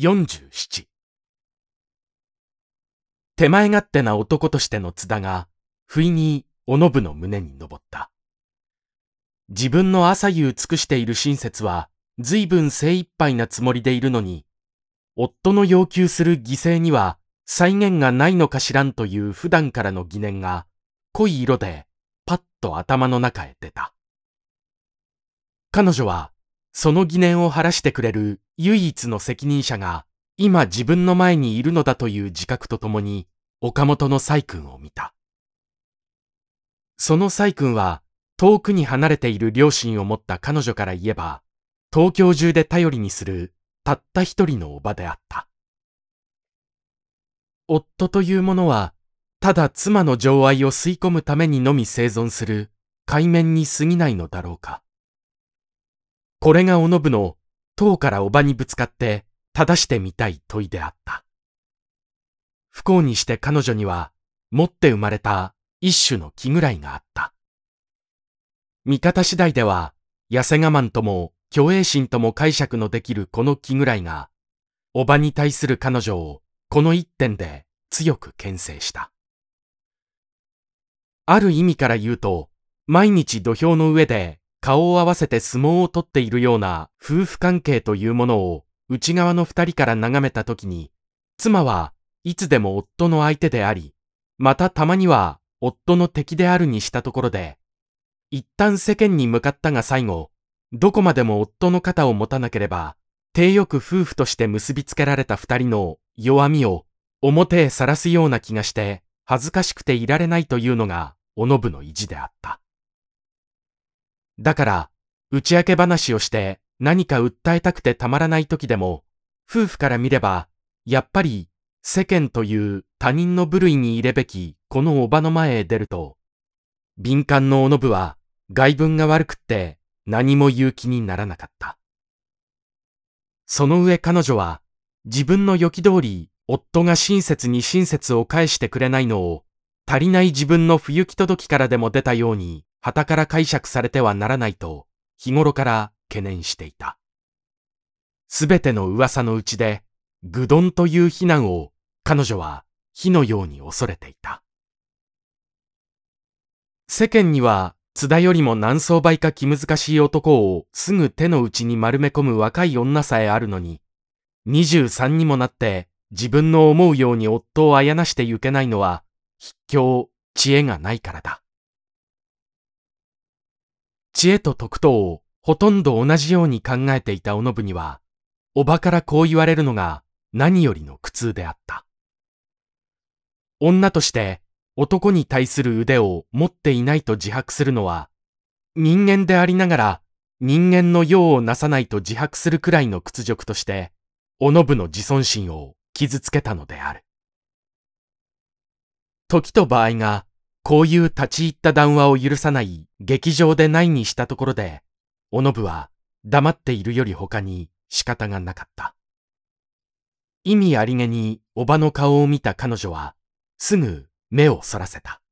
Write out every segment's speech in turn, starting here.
47手前勝手な男としての津田が、不意におのぶの胸に登った。自分の朝夕尽くしている親切は、随分精一杯なつもりでいるのに、夫の要求する犠牲には再現がないのかしらんという普段からの疑念が、濃い色でパッと頭の中へ出た。彼女は、その疑念を晴らしてくれる唯一の責任者が、今自分の前にいるのだという自覚とともに、岡本の細君を見た。その細君は、遠くに離れている両親を持った彼女から言えば、東京中で頼りにするたった一人のおばであった。夫というものは、ただ妻の情愛を吸い込むためにのみ生存する海面に過ぎないのだろうか。これがおのぶの塔からおばにぶつかって正してみたい問いであった。不幸にして彼女には持って生まれた一種の気ぐらいがあった。見方次第では痩せ我慢とも虚栄心とも解釈のできるこの気ぐらいが、おばに対する彼女をこの一点で強く牽制した。ある意味から言うと、毎日土俵の上で顔を合わせて相撲を取っているような夫婦関係というものを内側の二人から眺めたときに、妻はいつでも夫の相手であり、またたまには夫の敵であるにしたところで、一旦世間に向かったが最後、どこまでも夫の肩を持たなければ、低よく夫婦として結びつけられた二人の弱みを表へさらすような気がして恥ずかしくていられないというのがおのぶの意地であった。だから、打ち明け話をして何か訴えたくてたまらない時でも、夫婦から見れば、やっぱり世間という他人の部類に入れべきこのおばの前へ出ると、敏感のおのぶは外文が悪くって何も言う気にならなかった。その上彼女は自分の予期通り夫が親切に親切を返してくれないのを足りない自分の不行き届きからでも出たように旗から解釈されてはならないと日頃から懸念していた。すべての噂のうちで、愚鈍という非難を彼女は火のように恐れていた。世間には津田よりも何層倍か気難しい男をすぐ手の内に丸め込む若い女さえあるのに、23にもなって自分の思うように夫をあやなしてゆけないのは、筆境、知恵がないからだ。知恵と徳とをほとんど同じように考えていたおのぶには、おばからこう言われるのが何よりの苦痛であった。女として男に対する腕を持っていないと自白するのは、人間でありながら人間の用をなさないと自白するくらいの屈辱として、おのぶの自尊心を傷つけたのである。時と場合が、こういう立ち入った談話を許さない劇場でないにしたところで、おのぶは黙っているより他に仕方がなかった。意味ありげにおばの顔を見た彼女は、すぐ目をそらせた。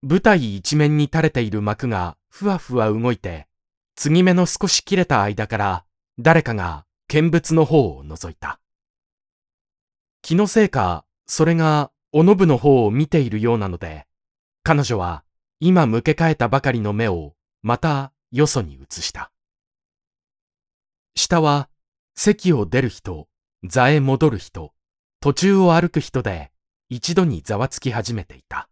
舞台一面に垂れている幕がふわふわ動いて、継ぎ目の少し切れた間から誰かが見物の方を覗いた。気のせいか、それがおのぶの方を見ているようなので、彼女は今向け替えたばかりの目をまたよそに移した。下は席を出る人、座へ戻る人、途中を歩く人で一度にざわつき始めていた。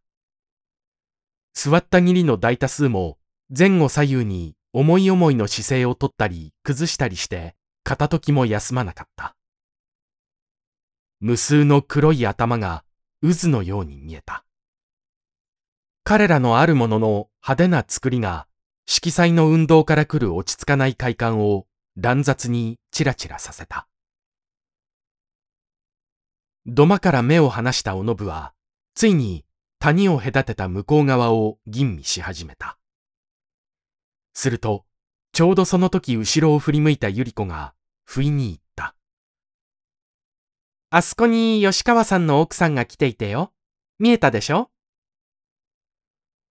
座ったぎりの大多数も前後左右に思い思いの姿勢をとったり崩したりして片時も休まなかった。無数の黒い頭が渦のように見えた。彼らのあるものの派手な作りが色彩の運動から来る落ち着かない快感を乱雑にチラチラさせた。土間から目を離したおのぶは、ついに谷を隔てた向こう側を吟味し始めた。すると、ちょうどその時後ろを振り向いたゆり子が、不意に言っ。あそこに吉川さんの奥さんが来ていてよ。見えたでしょ？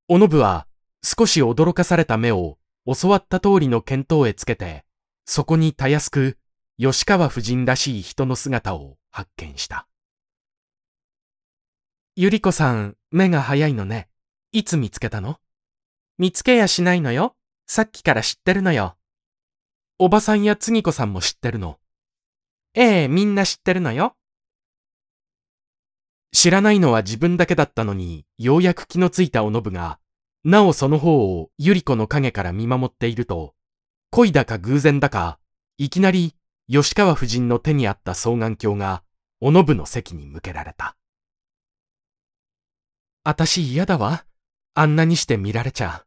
おのぶは、少し驚かされた目を、教わった通りの見当へつけて、そこにたやすく、吉川夫人らしい人の姿を発見した。ゆり子さん、目が早いのね。いつ見つけたの？見つけやしないのよ。さっきから知ってるのよ。おばさんやつぎこさんも知ってるの。ええ、みんな知ってるのよ。知らないのは自分だけだったのに、ようやく気のついたおのぶが、なおその方をゆり子の影から見守っていると、恋だか偶然だか、いきなり吉川夫人の手にあった双眼鏡が、おのぶの席に向けられた。あたし嫌だわ。あんなにして見られちゃ。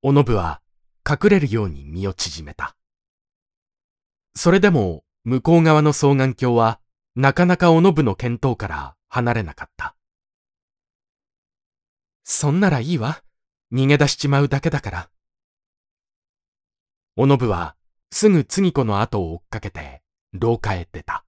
おのぶは隠れるように身を縮めた。それでも向こう側の双眼鏡はなかなかおのぶの見当から離れなかった。そんならいいわ。逃げ出しちまうだけだから。おのぶはすぐ次子の後を追っかけて廊下へ出た。